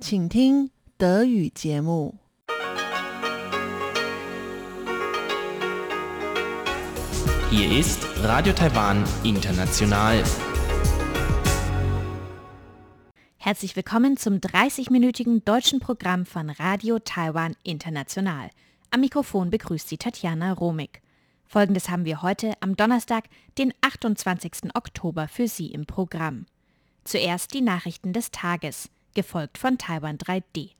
请听德语节目。 Hier ist Radio Taiwan International. Herzlich willkommen zum 30-minütigen deutschen Programm von Radio Taiwan International. Am Mikrofon begrüßt Sie Tatjana Romig. Folgendes haben wir heute am Donnerstag, den 28. Oktober für Sie im Programm. Zuerst die Nachrichten des Tages, gefolgt von Taiwan 3D.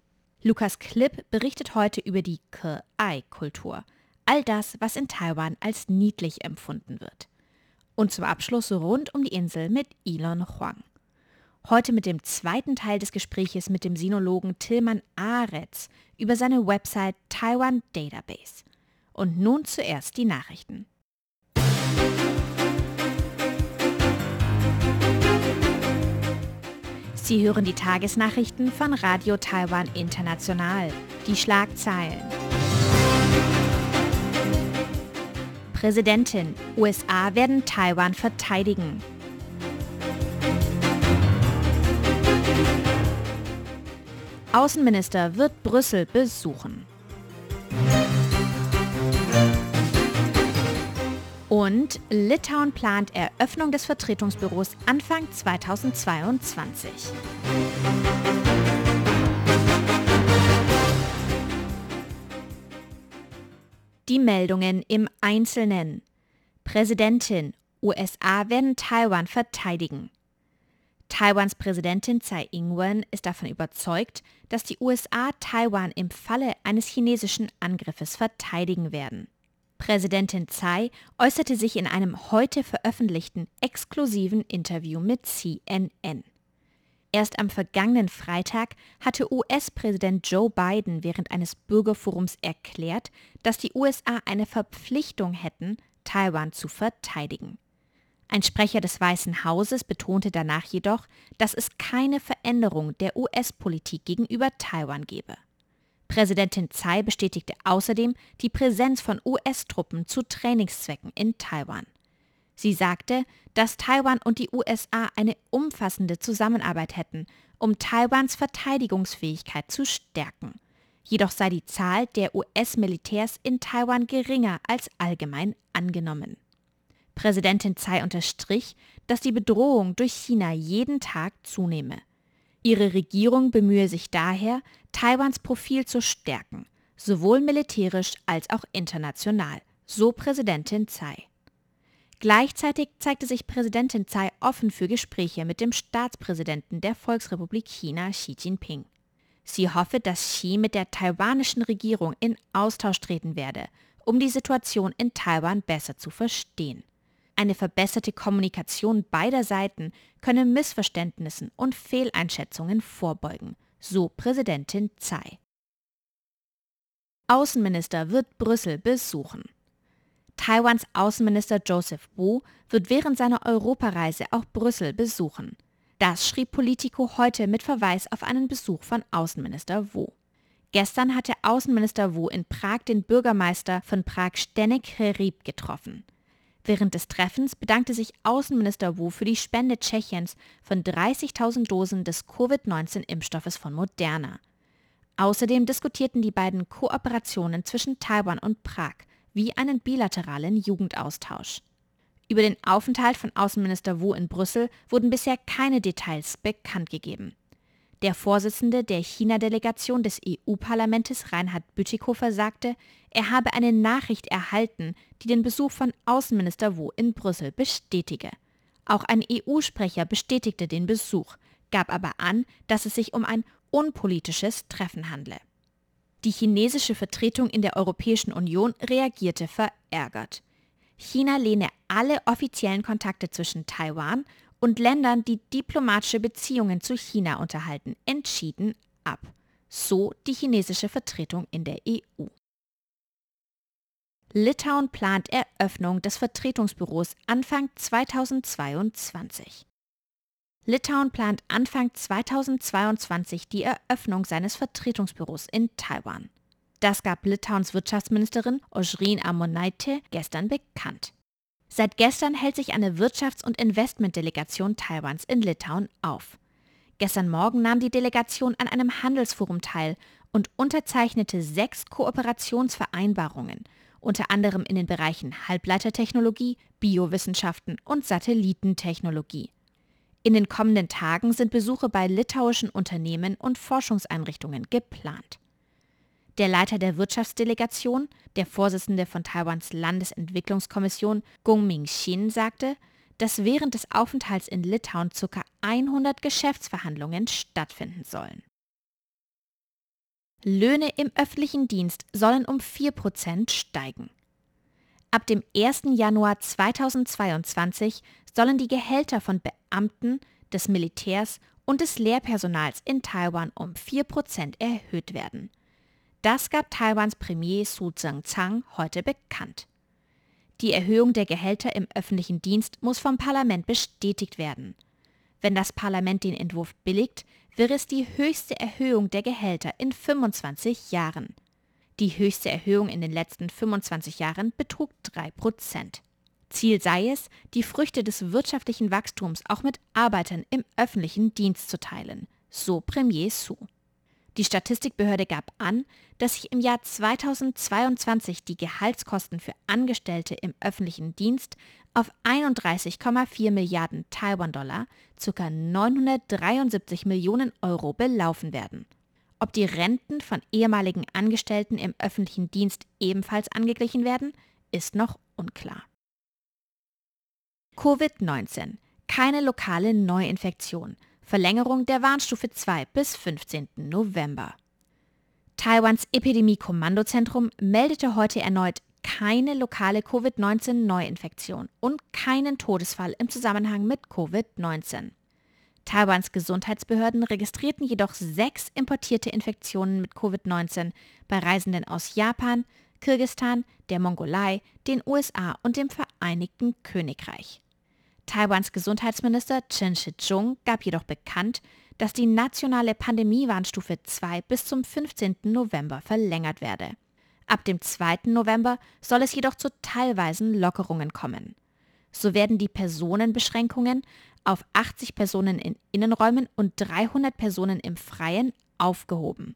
Lukas Klipp berichtet heute über die Ke-Ai-Kultur, all das, was in Taiwan als niedlich empfunden wird. Und zum Abschluss rund um die Insel mit Elon Huang. Heute mit dem zweiten Teil des Gespräches mit dem Sinologen Tilman Aretz über seine Website Taiwan Database. Und nun zuerst die Nachrichten. Sie hören die Tagesnachrichten von Radio Taiwan International. Die Schlagzeilen. Präsidentin. USA werden Taiwan verteidigen. Außenminister wird Brüssel besuchen. Und Litauen plant Eröffnung des Vertretungsbüros Anfang 2022. Die Meldungen im Einzelnen. Präsidentin. USA werden Taiwan verteidigen. Taiwans Präsidentin Tsai Ing-wen ist davon überzeugt, dass die USA Taiwan im Falle eines chinesischen Angriffes verteidigen werden. Präsidentin Tsai äußerte sich in einem heute veröffentlichten exklusiven Interview mit CNN. Erst am vergangenen Freitag hatte US-Präsident Joe Biden während eines Bürgerforums erklärt, dass die USA eine Verpflichtung hätten, Taiwan zu verteidigen. Ein Sprecher des Weißen Hauses betonte danach jedoch, dass es keine Veränderung der US-Politik gegenüber Taiwan gebe. Präsidentin Tsai bestätigte außerdem die Präsenz von US-Truppen zu Trainingszwecken in Taiwan. Sie sagte, dass Taiwan und die USA eine umfassende Zusammenarbeit hätten, um Taiwans Verteidigungsfähigkeit zu stärken. Jedoch sei die Zahl der US-Militärs in Taiwan geringer als allgemein angenommen. Präsidentin Tsai unterstrich, dass die Bedrohung durch China jeden Tag zunehme. Ihre Regierung bemühe sich daher, Taiwans Profil zu stärken, sowohl militärisch als auch international, so Präsidentin Tsai. Gleichzeitig zeigte sich Präsidentin Tsai offen für Gespräche mit dem Staatspräsidenten der Volksrepublik China Xi Jinping. Sie hoffe, dass Xi mit der taiwanischen Regierung in Austausch treten werde, um die Situation in Taiwan besser zu verstehen. Eine verbesserte Kommunikation beider Seiten könne Missverständnissen und Fehleinschätzungen vorbeugen, so Präsidentin Tsai. Außenminister wird Brüssel besuchen. Taiwans Außenminister Joseph Wu wird während seiner Europareise auch Brüssel besuchen. Das schrieb Politico heute mit Verweis auf einen Besuch von Außenminister Wu. Gestern hatte Außenminister Wu in Prag den Bürgermeister von Prag Stenek Hrib getroffen. Während des Treffens bedankte sich Außenminister Wu für die Spende Tschechiens von 30.000 Dosen des Covid-19-Impfstoffes von Moderna. Außerdem diskutierten die beiden Kooperationen zwischen Taiwan und Prag wie einen bilateralen Jugendaustausch. Über den Aufenthalt von Außenminister Wu in Brüssel wurden bisher keine Details bekannt gegeben. Der Vorsitzende der China-Delegation des EU-Parlaments Reinhard Bütikofer sagte, er habe eine Nachricht erhalten, die den Besuch von Außenminister Wu in Brüssel bestätige. Auch ein EU-Sprecher bestätigte den Besuch, gab aber an, dass es sich um ein unpolitisches Treffen handle. Die chinesische Vertretung in der Europäischen Union reagierte verärgert. China lehne alle offiziellen Kontakte zwischen Taiwan und Ländern, die diplomatische Beziehungen zu China unterhalten, entschieden ab. So die chinesische Vertretung in der EU. Litauen plant Eröffnung des Vertretungsbüros Anfang 2022. Litauen plant Anfang 2022 die Eröffnung seines Vertretungsbüros in Taiwan. Das gab Litauens Wirtschaftsministerin Ojrin Amonaite gestern bekannt. Seit gestern hält sich eine Wirtschafts- und Investmentdelegation Taiwans in Litauen auf. Gestern Morgen nahm die Delegation an einem Handelsforum teil und unterzeichnete sechs Kooperationsvereinbarungen, unter anderem in den Bereichen Halbleitertechnologie, Biowissenschaften und Satellitentechnologie. In den kommenden Tagen sind Besuche bei litauischen Unternehmen und Forschungseinrichtungen geplant. Der Leiter der Wirtschaftsdelegation, der Vorsitzende von Taiwans Landesentwicklungskommission Gong Ming-Shin, sagte, dass während des Aufenthalts in Litauen ca. 100 Geschäftsverhandlungen stattfinden sollen. Löhne im öffentlichen Dienst sollen um 4% steigen. Ab dem 1. Januar 2022 sollen die Gehälter von Beamten, des Militärs und des Lehrpersonals in Taiwan um 4% erhöht werden. Das gab Taiwans Premier Su Tseng-Chang heute bekannt. Die Erhöhung der Gehälter im öffentlichen Dienst muss vom Parlament bestätigt werden. Wenn das Parlament den Entwurf billigt, wäre es die höchste Erhöhung der Gehälter in 25 Jahren. Die höchste Erhöhung in den letzten 25 Jahren betrug 3 Prozent. Ziel sei es, die Früchte des wirtschaftlichen Wachstums auch mit Arbeitern im öffentlichen Dienst zu teilen, so Premier Su. Die Statistikbehörde gab an, dass sich im Jahr 2022 die Gehaltskosten für Angestellte im öffentlichen Dienst auf 31,4 Milliarden Taiwan-Dollar, ca. 973 Millionen Euro belaufen werden. Ob die Renten von ehemaligen Angestellten im öffentlichen Dienst ebenfalls angeglichen werden, ist noch unklar. Covid-19. Keine lokale Neuinfektion. Verlängerung der Warnstufe 2 bis 15. November. Taiwans Epidemie-Kommandozentrum meldete heute erneut keine lokale Covid-19-Neuinfektion und keinen Todesfall im Zusammenhang mit Covid-19. Taiwans Gesundheitsbehörden registrierten jedoch sechs importierte Infektionen mit Covid-19 bei Reisenden aus Japan, Kirgistan, der Mongolei, den USA und dem Vereinigten Königreich. Taiwans Gesundheitsminister Chen Shih-chung gab jedoch bekannt, dass die nationale Pandemiewarnstufe 2 bis zum 15. November verlängert werde. Ab dem 2. November soll es jedoch zu teilweisen Lockerungen kommen. So werden die Personenbeschränkungen auf 80 Personen in Innenräumen und 300 Personen im Freien aufgehoben.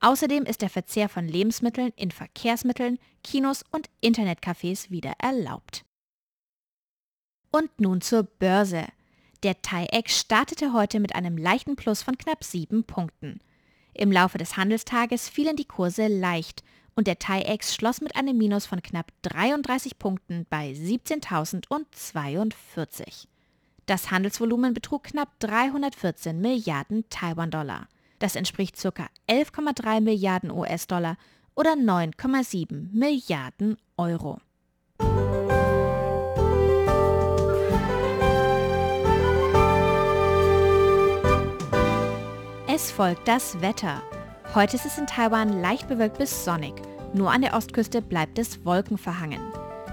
Außerdem ist der Verzehr von Lebensmitteln in Verkehrsmitteln, Kinos und Internetcafés wieder erlaubt. Und nun zur Börse. Der TAIEX startete heute mit einem leichten Plus von knapp 7 Punkten. Im Laufe des Handelstages fielen die Kurse leicht und der TAIEX schloss mit einem Minus von knapp 33 Punkten bei 17.042. Das Handelsvolumen betrug knapp 314 Milliarden Taiwan-Dollar. Das entspricht ca. 11,3 Milliarden US-Dollar oder 9,7 Milliarden Euro. Es folgt das Wetter. Heute ist es in Taiwan leicht bewölkt bis sonnig. Nur an der Ostküste bleibt es wolkenverhangen.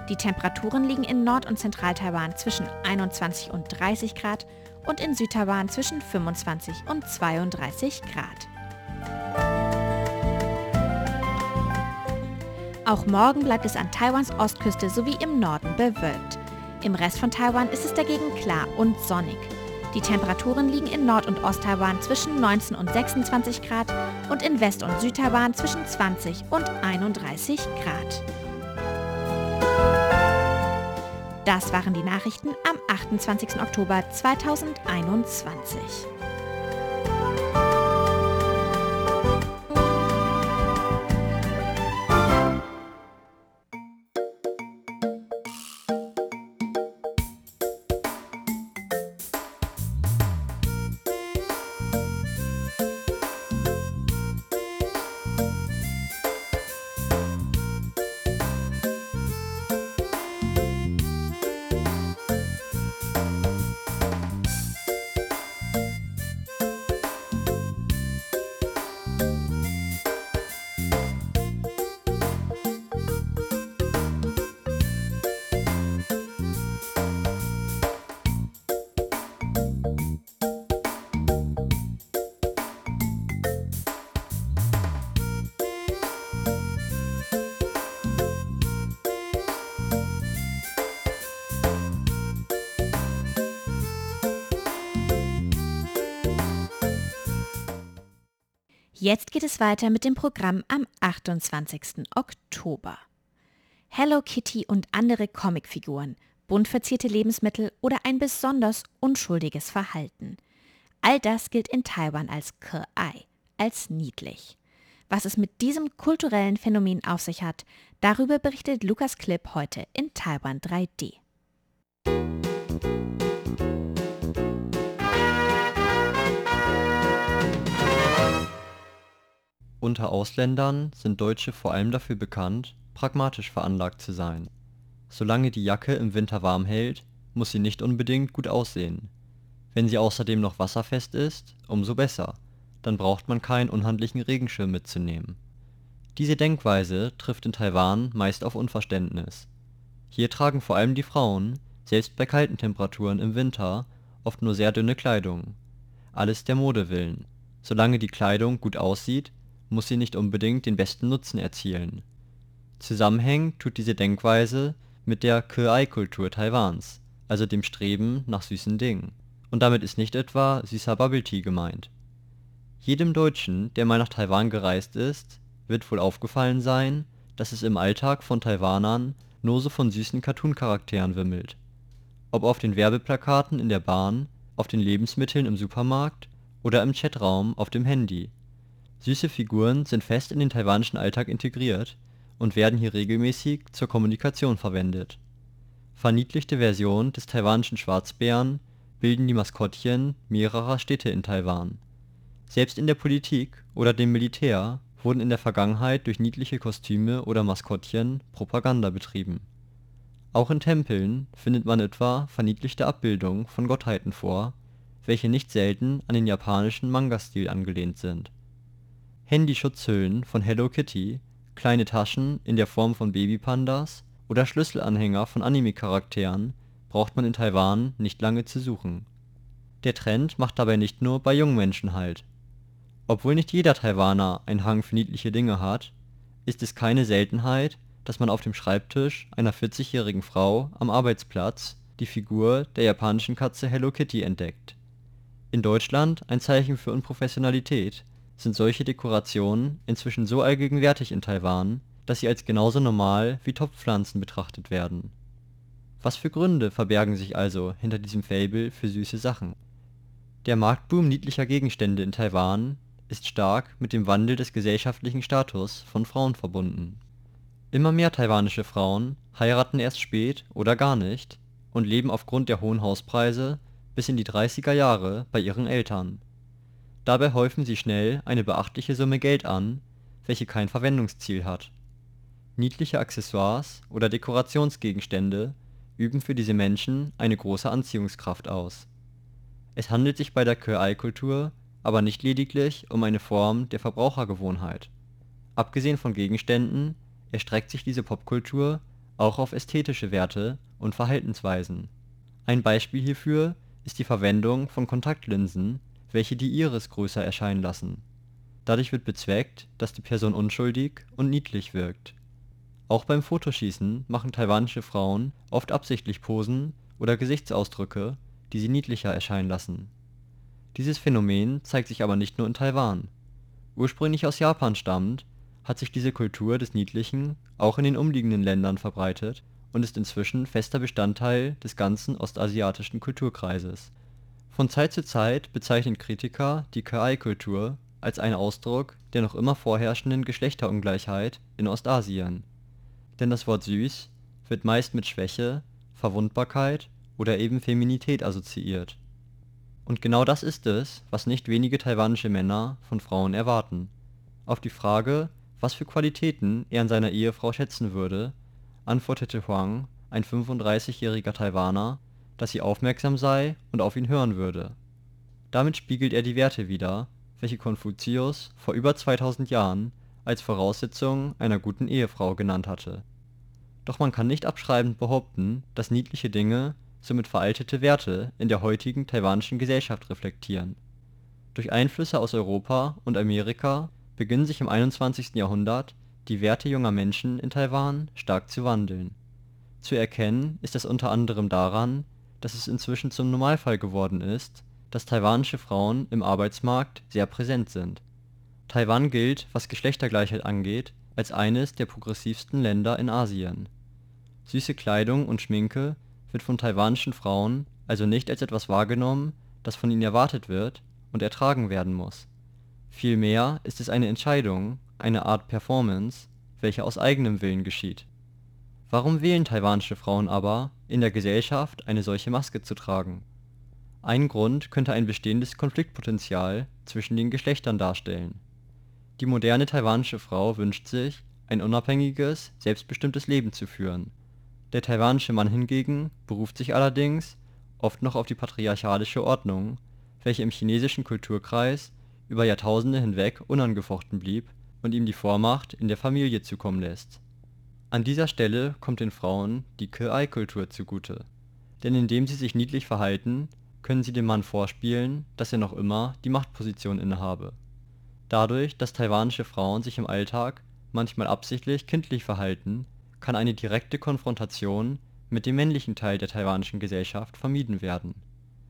Die Temperaturen liegen in Nord- und Zentral-Taiwan zwischen 21 und 30 Grad und in Südtaiwan zwischen 25 und 32 Grad. Auch morgen bleibt es an Taiwans Ostküste sowie im Norden bewölkt. Im Rest von Taiwan ist es dagegen klar und sonnig. Die Temperaturen liegen in Nord- und Osttaiwan zwischen 19 und 26 Grad und in West- und Südtaiwan zwischen 20 und 31 Grad. Das waren die Nachrichten am 28. Oktober 2021. Jetzt geht es weiter mit dem Programm am 28. Oktober. Hello Kitty und andere Comicfiguren, bunt verzierte Lebensmittel oder ein besonders unschuldiges Verhalten. All das gilt in Taiwan als Ke-Ai, als niedlich. Was es mit diesem kulturellen Phänomen auf sich hat, darüber berichtet Lukas Klipp heute in Taiwan 3D. Unter Ausländern sind Deutsche vor allem dafür bekannt, pragmatisch veranlagt zu sein. Solange die Jacke im Winter warm hält, muss sie nicht unbedingt gut aussehen. Wenn sie außerdem noch wasserfest ist, umso besser, dann braucht man keinen unhandlichen Regenschirm mitzunehmen. Diese Denkweise trifft in Taiwan meist auf Unverständnis. Hier tragen vor allem die Frauen, selbst bei kalten Temperaturen im Winter, oft nur sehr dünne Kleidung. Alles der Mode willen. Solange die Kleidung gut aussieht, muss sie nicht unbedingt den besten Nutzen erzielen. Zusammenhängen tut diese Denkweise mit der Ke-Ai-Kultur Taiwans, also dem Streben nach süßen Dingen. Und damit ist nicht etwa süßer Bubble Tea gemeint. Jedem Deutschen, der mal nach Taiwan gereist ist, wird wohl aufgefallen sein, dass es im Alltag von Taiwanern nur so von süßen Cartoon-Charakteren wimmelt. Ob auf den Werbeplakaten in der Bahn, auf den Lebensmitteln im Supermarkt oder im Chatraum auf dem Handy Süße Figuren sind fest in den taiwanischen Alltag integriert und werden hier regelmäßig zur Kommunikation verwendet. Verniedlichte Versionen des Taiwanischen Schwarzbären bilden die Maskottchen mehrerer Städte in Taiwan. Selbst in der Politik oder dem Militär wurden in der Vergangenheit durch niedliche Kostüme oder Maskottchen Propaganda betrieben. Auch in Tempeln findet man etwa verniedlichte Abbildungen von Gottheiten vor, welche nicht selten an den japanischen Manga-Stil angelehnt sind Handyschutzhüllen von Hello Kitty, kleine Taschen in der Form von Babypandas oder Schlüsselanhänger von Anime-Charakteren braucht man in Taiwan nicht lange zu suchen. Der Trend macht dabei nicht nur bei jungen Menschen Halt. Obwohl nicht jeder Taiwaner einen Hang für niedliche Dinge hat, ist es keine Seltenheit, dass man auf dem Schreibtisch einer 40-jährigen Frau am Arbeitsplatz die Figur der japanischen Katze Hello Kitty entdeckt. In Deutschland ein Zeichen für Unprofessionalität sind solche Dekorationen inzwischen so allgegenwärtig in Taiwan, dass sie als genauso normal wie Topfpflanzen betrachtet werden. Was für Gründe verbergen sich also hinter diesem Faible für süße Sachen? Der Marktboom niedlicher Gegenstände in Taiwan ist stark mit dem Wandel des gesellschaftlichen Status von Frauen verbunden. Immer mehr taiwanische Frauen heiraten erst spät oder gar nicht und leben aufgrund der hohen Hauspreise bis in die 30er Jahre bei ihren Eltern Dabei häufen sie schnell eine beachtliche Summe Geld an, welche kein Verwendungsziel hat. Niedliche Accessoires oder Dekorationsgegenstände üben für diese Menschen eine große Anziehungskraft aus. Es handelt sich bei der Ke-Ai-Kultur aber nicht lediglich um eine Form der Verbrauchergewohnheit. Abgesehen von Gegenständen erstreckt sich diese Popkultur auch auf ästhetische Werte und Verhaltensweisen. Ein Beispiel hierfür ist die Verwendung von Kontaktlinsen welche die Iris größer erscheinen lassen. Dadurch wird bezweckt, dass die Person unschuldig und niedlich wirkt. Auch beim Fotoschießen machen taiwanische Frauen oft absichtlich Posen oder Gesichtsausdrücke, die sie niedlicher erscheinen lassen. Dieses Phänomen zeigt sich aber nicht nur in Taiwan. Ursprünglich aus Japan stammend, hat sich diese Kultur des Niedlichen auch in den umliegenden Ländern verbreitet und ist inzwischen fester Bestandteil des ganzen ostasiatischen Kulturkreises von Zeit zu Zeit bezeichnen Kritiker die Ke-Ai-Kultur als einen Ausdruck der noch immer vorherrschenden Geschlechterungleichheit in Ostasien. Denn das Wort süß wird meist mit Schwäche, Verwundbarkeit oder eben Feminität assoziiert. Und genau das ist es, was nicht wenige taiwanische Männer von Frauen erwarten. Auf die Frage, was für Qualitäten er an seiner Ehefrau schätzen würde, antwortete Huang, ein 35-jähriger Taiwaner dass sie aufmerksam sei und auf ihn hören würde. Damit spiegelt er die Werte wider, welche Konfuzius vor über 2000 Jahren als Voraussetzung einer guten Ehefrau genannt hatte. Doch man kann nicht abschreibend behaupten, dass niedliche Dinge somit veraltete Werte in der heutigen taiwanischen Gesellschaft reflektieren. Durch Einflüsse aus Europa und Amerika beginnen sich im 21. Jahrhundert die Werte junger Menschen in Taiwan stark zu wandeln. Zu erkennen ist das unter anderem daran dass es inzwischen zum Normalfall geworden ist, dass taiwanische Frauen im Arbeitsmarkt sehr präsent sind. Taiwan gilt, was Geschlechtergleichheit angeht, als eines der progressivsten Länder in Asien. Süße Kleidung und Schminke wird von taiwanischen Frauen also nicht als etwas wahrgenommen, das von ihnen erwartet wird und ertragen werden muss. Vielmehr ist es eine Entscheidung, eine Art Performance, welche aus eigenem Willen geschieht. Warum wählen taiwanische Frauen aber, in der Gesellschaft eine solche Maske zu tragen? Ein Grund könnte ein bestehendes Konfliktpotenzial zwischen den Geschlechtern darstellen. Die moderne taiwanische Frau wünscht sich, ein unabhängiges, selbstbestimmtes Leben zu führen. Der taiwanische Mann hingegen beruft sich allerdings oft noch auf die patriarchalische Ordnung, welche im chinesischen Kulturkreis über Jahrtausende hinweg unangefochten blieb und ihm die Vormacht in der Familie zukommen lässt. An dieser Stelle kommt den Frauen die Ke-ai-Kultur zugute. Denn indem sie sich niedlich verhalten, können sie dem Mann vorspielen, dass er noch immer die Machtposition innehabe. Dadurch, dass taiwanische Frauen sich im Alltag manchmal absichtlich kindlich verhalten, kann eine direkte Konfrontation mit dem männlichen Teil der taiwanischen Gesellschaft vermieden werden.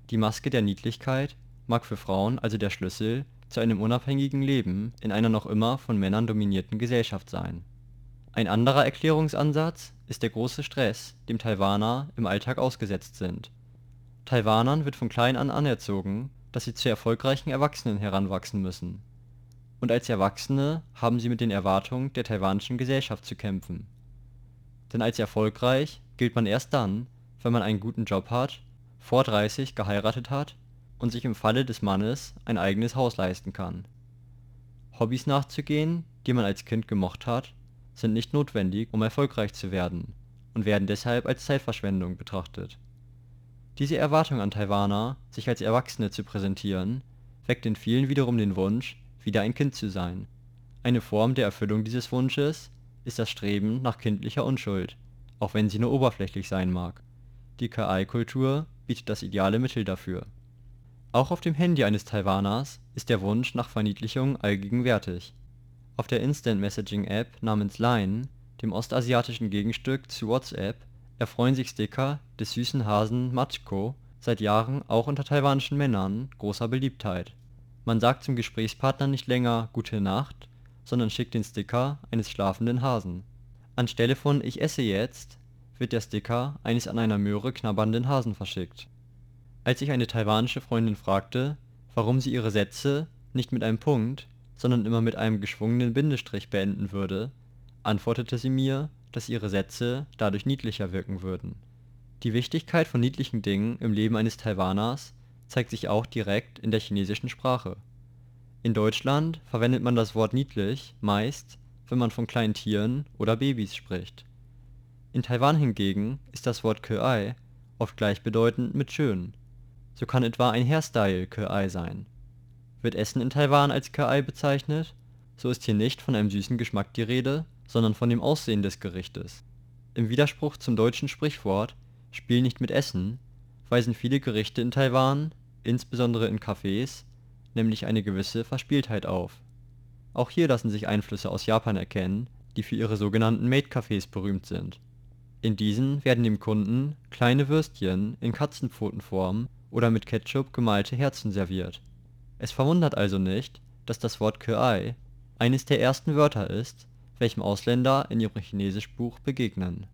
Die Maske der Niedlichkeit mag für Frauen also der Schlüssel zu einem unabhängigen Leben in einer noch immer von Männern dominierten Gesellschaft sein. Ein anderer Erklärungsansatz ist der große Stress, dem Taiwaner im Alltag ausgesetzt sind. Taiwanern wird von klein an anerzogen, dass sie zu erfolgreichen Erwachsenen heranwachsen müssen. Und als Erwachsene haben sie mit den Erwartungen der taiwanischen Gesellschaft zu kämpfen. Denn als erfolgreich gilt man erst dann, wenn man einen guten Job hat, vor 30 geheiratet hat und sich im Falle des Mannes ein eigenes Haus leisten kann. Hobbys nachzugehen, die man als Kind gemocht hat, sind nicht notwendig, um erfolgreich zu werden und werden deshalb als Zeitverschwendung betrachtet. Diese Erwartung an Taiwaner, sich als Erwachsene zu präsentieren, weckt in vielen wiederum den Wunsch, wieder ein Kind zu sein. Eine Form der Erfüllung dieses Wunsches ist das Streben nach kindlicher Unschuld, auch wenn sie nur oberflächlich sein mag. Die Ka-ai-Kultur bietet das ideale Mittel dafür. Auch auf dem Handy eines Taiwaners ist der Wunsch nach Verniedlichung allgegenwärtig. Auf der Instant-Messaging-App namens Line, dem ostasiatischen Gegenstück zu WhatsApp, erfreuen sich Sticker des süßen Hasen Machko seit Jahren auch unter taiwanischen Männern großer Beliebtheit. Man sagt zum Gesprächspartner nicht länger „ Gute Nacht sondern schickt den Sticker eines schlafenden Hasen. Anstelle von „ Ich esse jetzt “wird der Sticker eines an einer Möhre knabbernden Hasen verschickt. Als ich eine taiwanische Freundin fragte, warum sie ihre Sätze nicht mit einem Punkt, sondern immer mit einem geschwungenen Bindestrich beenden würde, antwortete sie mir, dass ihre Sätze dadurch niedlicher wirken würden. Die Wichtigkeit von niedlichen Dingen im Leben eines Taiwaners zeigt sich auch direkt in der chinesischen Sprache in Deutschland verwendet man das Wort niedlich meist, wenn man von kleinen Tieren oder Babys spricht. In Taiwan hingegen ist das Wort Kö-ai oft gleichbedeutend mit schön. So kann etwa ein Hairstyle Kö-ai sein. Wird Essen in Taiwan als Kö-ai bezeichnet, so ist hier nicht von einem süßen Geschmack die Rede, sondern von dem Aussehen des Gerichtes. Im Widerspruch zum deutschen Sprichwort Spiel nicht mit Essen weisen viele Gerichte in Taiwan, insbesondere in Cafés nämlich eine gewisse Verspieltheit auf. Auch hier lassen sich Einflüsse aus Japan erkennen, die für ihre sogenannten Maid-Cafés berühmt sind. In diesen werden dem Kunden kleine Würstchen in Katzenpfotenform oder mit Ketchup gemalte Herzen serviert. Es verwundert also nicht, dass das Wort Kö-ai eines der ersten Wörter ist, welchem Ausländer in ihrem Chinesischbuch begegnen.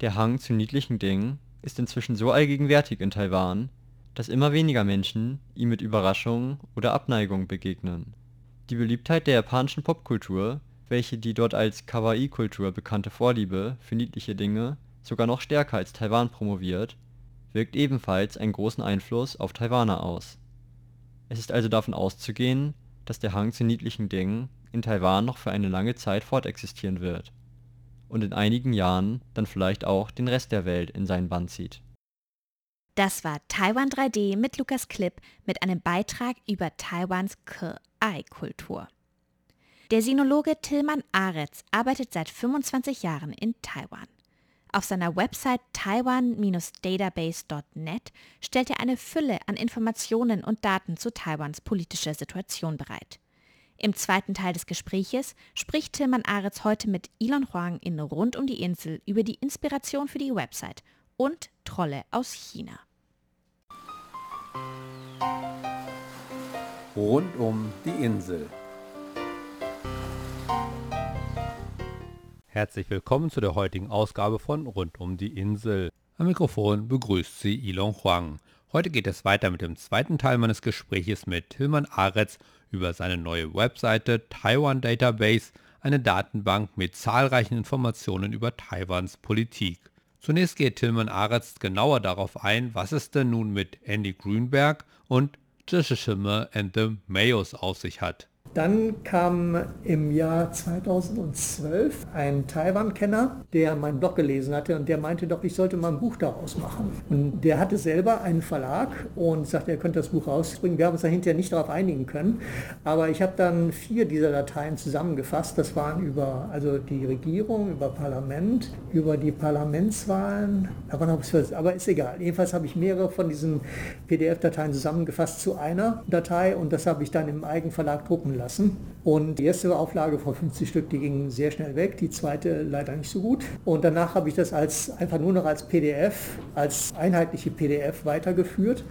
Der Hang zu niedlichen Dingen ist inzwischen so allgegenwärtig in Taiwan, dass immer weniger Menschen ihm mit Überraschung oder Abneigung begegnen. Die Beliebtheit der japanischen Popkultur, welche die dort als Kawaii-Kultur bekannte Vorliebe für niedliche Dinge sogar noch stärker als Taiwan promoviert, wirkt ebenfalls einen großen Einfluss auf Taiwaner aus. Es ist also davon auszugehen, dass der Hang zu niedlichen Dingen in Taiwan noch für eine lange Zeit fortexistieren wird und in einigen Jahren dann vielleicht auch den Rest der Welt in seinen Bann zieht das war Taiwan 3D mit Lukas Klipp mit einem Beitrag über Taiwans Ke-Ai-Kultur. Der Sinologe Tillmann Aretz arbeitet seit 25 Jahren in Taiwan. Auf seiner Website taiwan-database.net stellt er eine Fülle an Informationen und Daten zu Taiwans politischer Situation bereit. Im zweiten Teil des Gespräches spricht Tillmann Aretz heute mit Elon Huang in Rund um die Insel über die Inspiration für die Website und Trolle aus China. Rund um die Insel. Herzlich willkommen zu der heutigen Ausgabe von Rund um die Insel. Am Mikrofon begrüßt Sie Ilon Huang. Heute geht es weiter mit dem zweiten Teil meines Gespräches mit Tilman Aretz über seine neue Webseite Taiwan Database, eine Datenbank mit zahlreichen Informationen über Taiwans Politik. Zunächst geht Tilman Aretz genauer darauf ein, was es denn nun mit Andy Grünberg und Zhishimme and the Mayos auf sich hat. Dann kam im Jahr 2012 ein Taiwan-Kenner, der meinen Blog gelesen hatte und der meinte doch, ich sollte mal ein Buch daraus machen. Und der hatte selber einen Verlag und sagte, er könnte das Buch rausbringen. Wir haben uns da hinterher nicht darauf einigen können, aber ich habe dann vier dieser Dateien zusammengefasst. Das waren über also die Regierung, über Parlament, über die Parlamentswahlen, aber ist egal. Jedenfalls habe ich mehrere von diesen PDF-Dateien zusammengefasst zu einer Datei und das habe ich dann im Eigenverlag drucken lassen. Und die erste Auflage von 50 Stück, die ging sehr schnell weg, die zweite leider nicht so gut. Und danach habe ich das als einfach nur noch als PDF, als einheitliche PDF weitergeführt.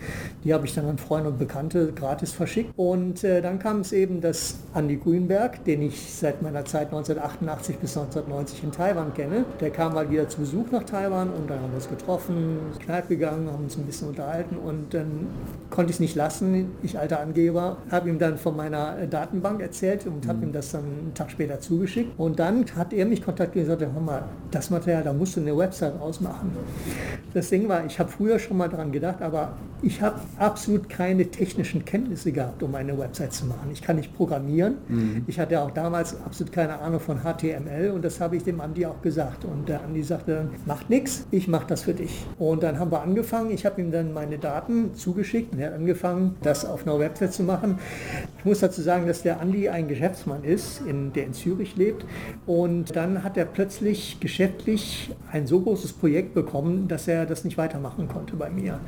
Die habe ich dann an Freunde und Bekannte gratis verschickt. Und äh, dann kam es eben, dass Andy Grünberg, den ich seit meiner Zeit 1988 bis 1990 in Taiwan kenne, der kam mal wieder zu Besuch nach Taiwan und dann haben wir uns getroffen, Kneipe gegangen, haben uns ein bisschen unterhalten und dann konnte ich es nicht lassen, ich alter Angeber, habe ihm dann von meiner Daten Datenbank erzählt und mhm. habe ihm das dann einen Tag später zugeschickt. Und dann hat er mich kontaktiert und gesagt, hör mal, das Material, da musst du eine Website ausmachen. Das Ding war, ich habe früher schon mal daran gedacht, aber ich habe absolut keine technischen Kenntnisse gehabt, um eine Website zu machen. Ich kann nicht programmieren. Mhm. Ich hatte auch damals absolut keine Ahnung von HTML und das habe ich dem Andi auch gesagt. Und der Andi sagte, macht nichts, ich mache das für dich. Und dann haben wir angefangen. Ich habe ihm dann meine Daten zugeschickt und er hat angefangen, das auf einer Website zu machen. Ich muss dazu sagen, dass der Andi ein Geschäftsmann ist, in, der in Zürich lebt. Und dann hat er plötzlich geschäftlich ein so großes Projekt bekommen, dass er das nicht weitermachen konnte bei mir.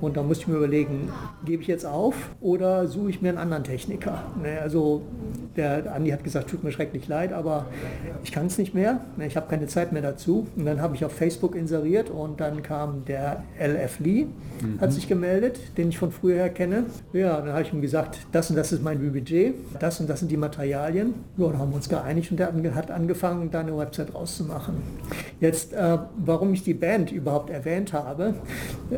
Und da musste ich mir überlegen, gebe ich jetzt auf oder suche ich mir einen anderen Techniker? Ne, also der Andi hat gesagt, tut mir schrecklich leid, aber ich kann es nicht mehr. Ne, ich habe keine Zeit mehr dazu. Und dann habe ich auf Facebook inseriert und dann kam der LF Lee, mhm. hat sich gemeldet, den ich von früher her kenne. Ja, dann habe ich ihm gesagt, das und das ist mein Budget, das und das sind die Materialien. Ja, dann haben wir uns geeinigt und der hat angefangen, da eine Website rauszumachen. Jetzt, äh, warum ich die Band überhaupt erwähnt habe,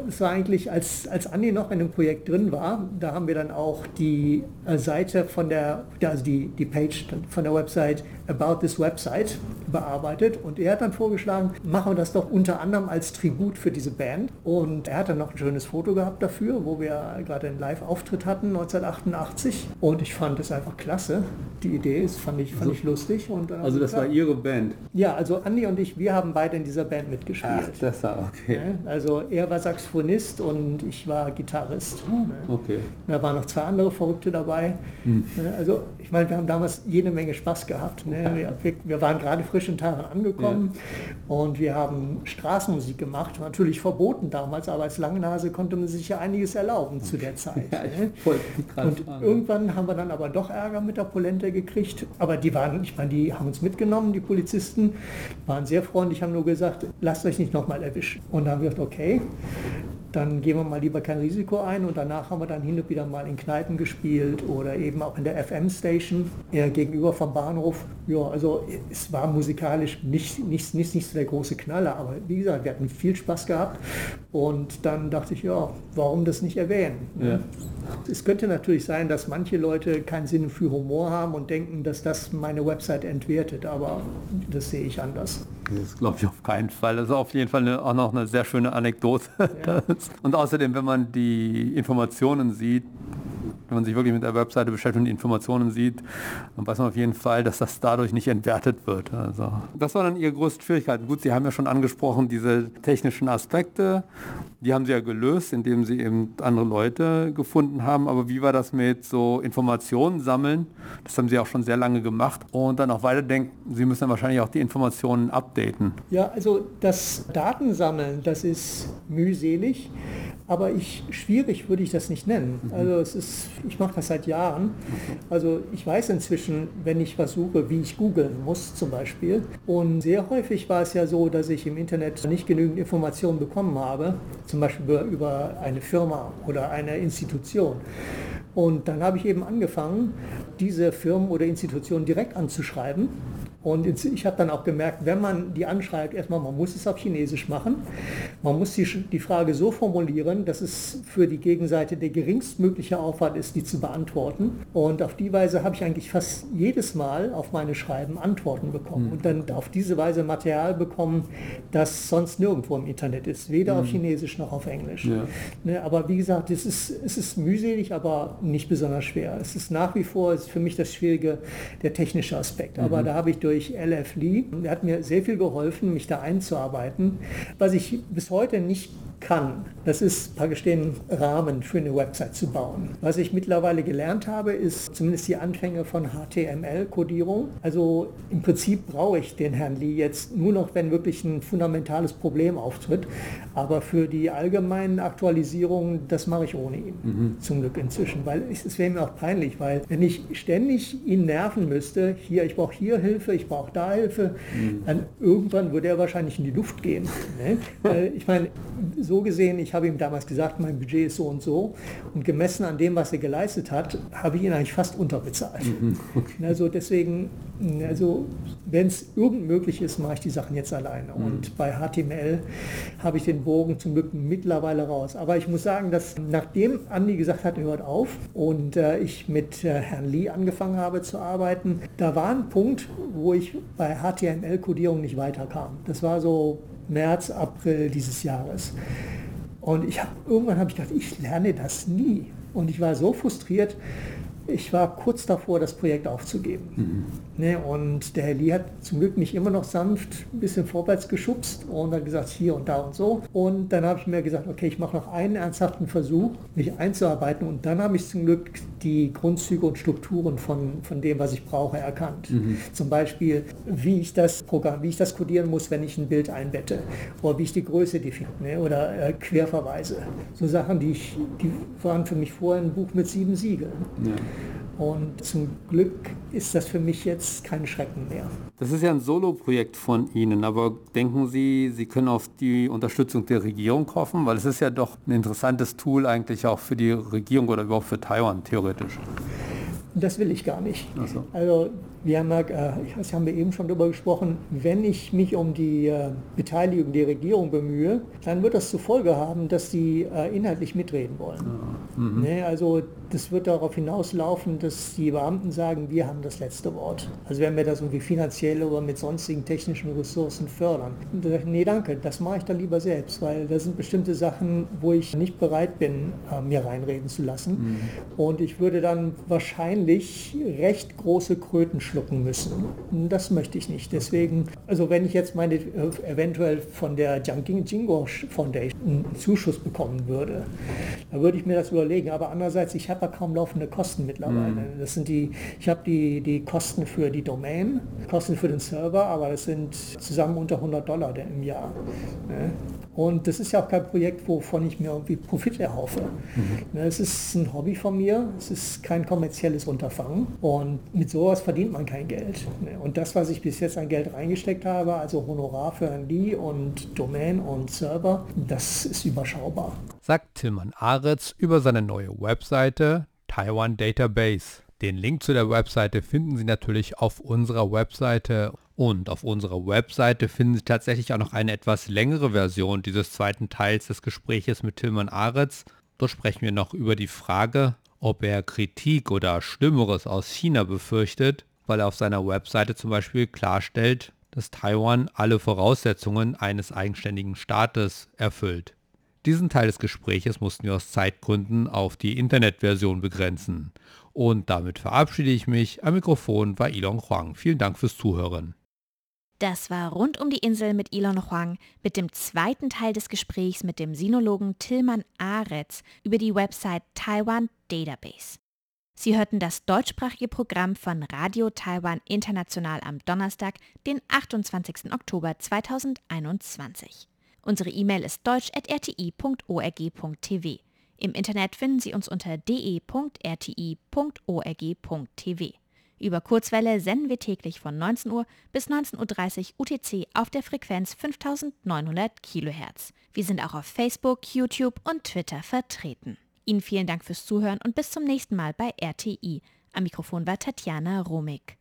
es war eigentlich, als, als Andi noch in dem Projekt drin war, da haben wir dann auch die äh, Seite von der, also die, die Page von der Website About This Website bearbeitet und er hat dann vorgeschlagen, machen wir das doch unter anderem als Tribut für diese Band und er hat dann noch ein schönes Foto gehabt dafür, wo wir gerade einen Live-Auftritt hatten 1988 und ich fand es einfach klasse. Die Idee ist, fand ich, fand also, ich lustig. Und also das war Ihre Band? Ja, also Andi und ich, wir haben beide in dieser Band mitgespielt. Ach, das war okay. Also er war Saxophonist und ich war Gitarrist. Okay. Da waren noch zwei andere Verrückte dabei. Hm. Also ich meine, wir haben damals jede Menge Spaß gehabt. Ne? Wir, wir, waren gerade frisch in Taiwan angekommen ja. und wir haben Straßenmusik gemacht. Natürlich verboten damals, aber als Langnase konnte man sich ja einiges erlauben zu der Zeit. Ja, ne? Und irgendwann haben wir dann aber doch Ärger mit der Polente gekriegt. Aber die waren, ich meine, die haben uns mitgenommen, die Polizisten, waren sehr freundlich, haben nur gesagt, lasst euch nicht nochmal erwischen. Und dann haben wir gesagt, okay, dann gehen wir mal lieber kein Risiko ein und danach haben wir dann hin und wieder mal in Kneipen gespielt oder eben auch in der FM-Station gegenüber vom Bahnhof. Ja, also es war musikalisch nicht, nicht, nicht, nicht so der große Knaller, aber wie gesagt, wir hatten viel Spaß gehabt und dann dachte ich, ja, warum das nicht erwähnen? Ja. Es könnte natürlich sein, dass manche Leute keinen Sinn für Humor haben und denken, dass das meine Website entwertet, aber das sehe ich anders. Das glaube ich auf keinen Fall. Das ist auf jeden Fall eine, auch noch eine sehr schöne Anekdote. Ja. Und außerdem, wenn man die Informationen sieht, wenn man sich wirklich mit der Webseite beschäftigt und die Informationen sieht, dann weiß man auf jeden Fall, dass das dadurch nicht entwertet wird. Also das war dann Ihre größte Schwierigkeit. Gut, Sie haben ja schon angesprochen, diese technischen Aspekte, die haben Sie ja gelöst, indem Sie eben andere Leute gefunden haben. Aber wie war das mit so Informationen sammeln? Das haben Sie auch schon sehr lange gemacht. Und dann auch weiterdenken, Sie müssen dann wahrscheinlich auch die Informationen updaten. Ja, also das Datensammeln, das ist mühselig. Aber ich, schwierig würde ich das nicht nennen. Mhm. Also es ist, ich mache das seit Jahren. Also ich weiß inzwischen, wenn ich was suche, wie ich googeln muss zum Beispiel. Und sehr häufig war es ja so, dass ich im Internet nicht genügend Informationen bekommen habe, zum Beispiel über, eine Firma oder eine Institution. Und dann habe ich eben angefangen, diese Firmen oder Institutionen direkt anzuschreiben und ich habe dann auch gemerkt, wenn man die anschreibt, erstmal, man muss es auf Chinesisch machen. Man muss die, die Frage so formulieren, dass es für die Gegenseite der geringstmögliche Aufwand ist, die zu beantworten. Und auf die Weise habe ich eigentlich fast jedes Mal auf meine Schreiben Antworten bekommen. Mhm. Und dann auf diese Weise Material bekommen, das sonst nirgendwo im Internet ist. Weder mhm. auf Chinesisch noch auf Englisch. Ja. Ne, aber wie gesagt, es ist, es ist mühselig, aber nicht besonders schwer. Es ist nach wie vor ist für mich das Schwierige der technische Aspekt. Aber mhm. da habe ich durch LF Lee. Er hat mir sehr viel geholfen, mich da einzuarbeiten, was ich bis heute nicht kann. Das ist praktisch den Rahmen für eine Website zu bauen. Was ich mittlerweile gelernt habe, ist zumindest die Anfänge von HTML-Kodierung. Also im Prinzip brauche ich den Herrn Lee jetzt nur noch, wenn wirklich ein fundamentales Problem auftritt. Aber für die allgemeinen Aktualisierungen, das mache ich ohne ihn. Mhm. Zum Glück inzwischen. Weil es wäre mir auch peinlich, weil wenn ich ständig ihn nerven müsste, hier, ich brauche hier Hilfe, ich brauche da Hilfe, mhm. dann irgendwann würde er wahrscheinlich in die Luft gehen. Ne? ich meine, so gesehen, ich habe ihm damals gesagt, mein Budget ist so und so. Und gemessen an dem, was er geleistet hat, habe ich ihn eigentlich fast unterbezahlt. Mhm, okay. Also deswegen, also wenn es irgend möglich ist, mache ich die Sachen jetzt alleine. Mhm. Und bei HTML habe ich den Bogen zum Glück mittlerweile raus. Aber ich muss sagen, dass nachdem Andi gesagt hat, hört auf und äh, ich mit äh, Herrn Lee angefangen habe zu arbeiten, da war ein Punkt, wo ich bei HTML-Kodierung nicht weiterkam. Das war so März, April dieses Jahres. Und ich hab, irgendwann habe ich gedacht, ich lerne das nie. Und ich war so frustriert, ich war kurz davor, das Projekt aufzugeben. Mhm. Ne, und der Herr Lee hat zum Glück mich immer noch sanft ein bisschen vorwärts geschubst und hat gesagt, hier und da und so. Und dann habe ich mir gesagt, okay, ich mache noch einen ernsthaften Versuch, mich einzuarbeiten. Und dann habe ich zum Glück die Grundzüge und Strukturen von, von dem, was ich brauche, erkannt. Mhm. Zum Beispiel, wie ich das Programm, wie ich das codieren muss, wenn ich ein Bild einbette. Oder wie ich die Größe definiere ne, oder äh, Querverweise. So Sachen, die, ich, die waren für mich vorher ein Buch mit sieben Siegeln. Ja. Und zum Glück ist das für mich jetzt kein Schrecken mehr. Das ist ja ein Solo-Projekt von Ihnen, aber denken Sie, Sie können auf die Unterstützung der Regierung hoffen? Weil es ist ja doch ein interessantes Tool eigentlich auch für die Regierung oder überhaupt für Taiwan theoretisch. Das will ich gar nicht. So. Also wir haben, äh, das haben wir eben schon darüber gesprochen, wenn ich mich um die äh, Beteiligung der Regierung bemühe, dann wird das zur Folge haben, dass sie äh, inhaltlich mitreden wollen. Ja. Mhm. Ne, also das wird darauf hinauslaufen, dass die Beamten sagen, wir haben das letzte Wort. Also wenn wir das irgendwie finanziell oder mit sonstigen technischen Ressourcen fördern. nee, danke, das mache ich dann lieber selbst, weil da sind bestimmte Sachen, wo ich nicht bereit bin, äh, mir reinreden zu lassen. Mhm. Und ich würde dann wahrscheinlich recht große Kröten schlucken müssen. Das möchte ich nicht. Deswegen, also wenn ich jetzt meine äh, eventuell von der Jiangqing Jingo Foundation einen Zuschuss bekommen würde, dann würde ich mir das überlegen. Aber andererseits, ich habe ja kaum laufende Kosten mittlerweile. Mhm. Das sind die, ich habe die, die Kosten für die Domain, Kosten für den Server, aber das sind zusammen unter 100 Dollar im Jahr. Und das ist ja auch kein Projekt, wovon ich mir irgendwie Profit erhoffe. Mhm. Es ist ein Hobby von mir, es ist kein kommerzielles Unterfangen und mit sowas verdient man kein Geld. Ne? Und das, was ich bis jetzt an Geld reingesteckt habe, also Honorar für ein Lee und Domain und Server, das ist überschaubar. Sagt Tilman Aretz über seine neue Webseite Taiwan Database. Den Link zu der Webseite finden Sie natürlich auf unserer Webseite und auf unserer Webseite finden Sie tatsächlich auch noch eine etwas längere Version dieses zweiten Teils des Gespräches mit Tilman Aretz. Dort sprechen wir noch über die Frage, ob er Kritik oder Schlimmeres aus China befürchtet, weil er auf seiner Webseite zum Beispiel klarstellt, dass Taiwan alle Voraussetzungen eines eigenständigen Staates erfüllt. Diesen Teil des Gespräches mussten wir aus Zeitgründen auf die Internetversion begrenzen. Und damit verabschiede ich mich. Am Mikrofon war Ilon Huang. Vielen Dank fürs Zuhören. Das war rund um die Insel mit Elon Huang mit dem zweiten Teil des Gesprächs mit dem Sinologen Tilman Aretz über die Website Taiwan Database. Sie hörten das deutschsprachige Programm von Radio Taiwan International am Donnerstag, den 28. Oktober 2021. Unsere E-Mail ist deutsch.rti.org.tv. Im Internet finden Sie uns unter de.rti.org.tv. Über Kurzwelle senden wir täglich von 19 Uhr bis 19.30 Uhr UTC auf der Frequenz 5900 kHz. Wir sind auch auf Facebook, YouTube und Twitter vertreten. Ihnen vielen Dank fürs Zuhören und bis zum nächsten Mal bei RTI. Am Mikrofon war Tatjana Romig.